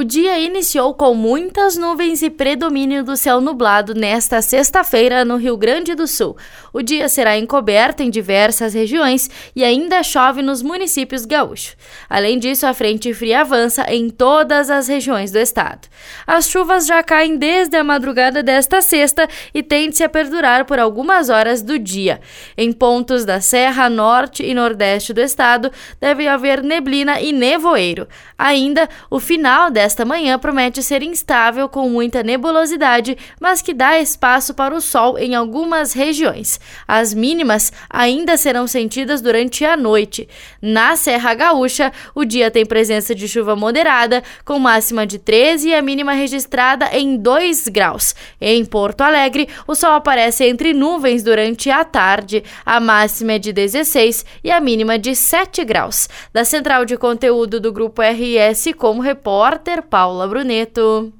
O dia iniciou com muitas nuvens e predomínio do céu nublado nesta sexta-feira no Rio Grande do Sul. O dia será encoberto em diversas regiões e ainda chove nos municípios gaúchos. Além disso, a frente fria avança em todas as regiões do estado. As chuvas já caem desde a madrugada desta sexta e tendem-se a perdurar por algumas horas do dia. Em pontos da Serra Norte e Nordeste do estado, deve haver neblina e nevoeiro. Ainda, o final desta manhã promete ser instável com muita nebulosidade, mas que dá espaço para o sol em algumas regiões. As mínimas ainda serão sentidas durante a noite. Na Serra Gaúcha, o dia tem presença de chuva moderada, com máxima de 13 e a mínima registrada em 2 graus. Em Porto Alegre, o sol aparece entre nuvens durante a tarde. A máxima é de 16 e a mínima de 7 graus. Da central de conteúdo do Grupo RS, como repórter, Paula Bruneto.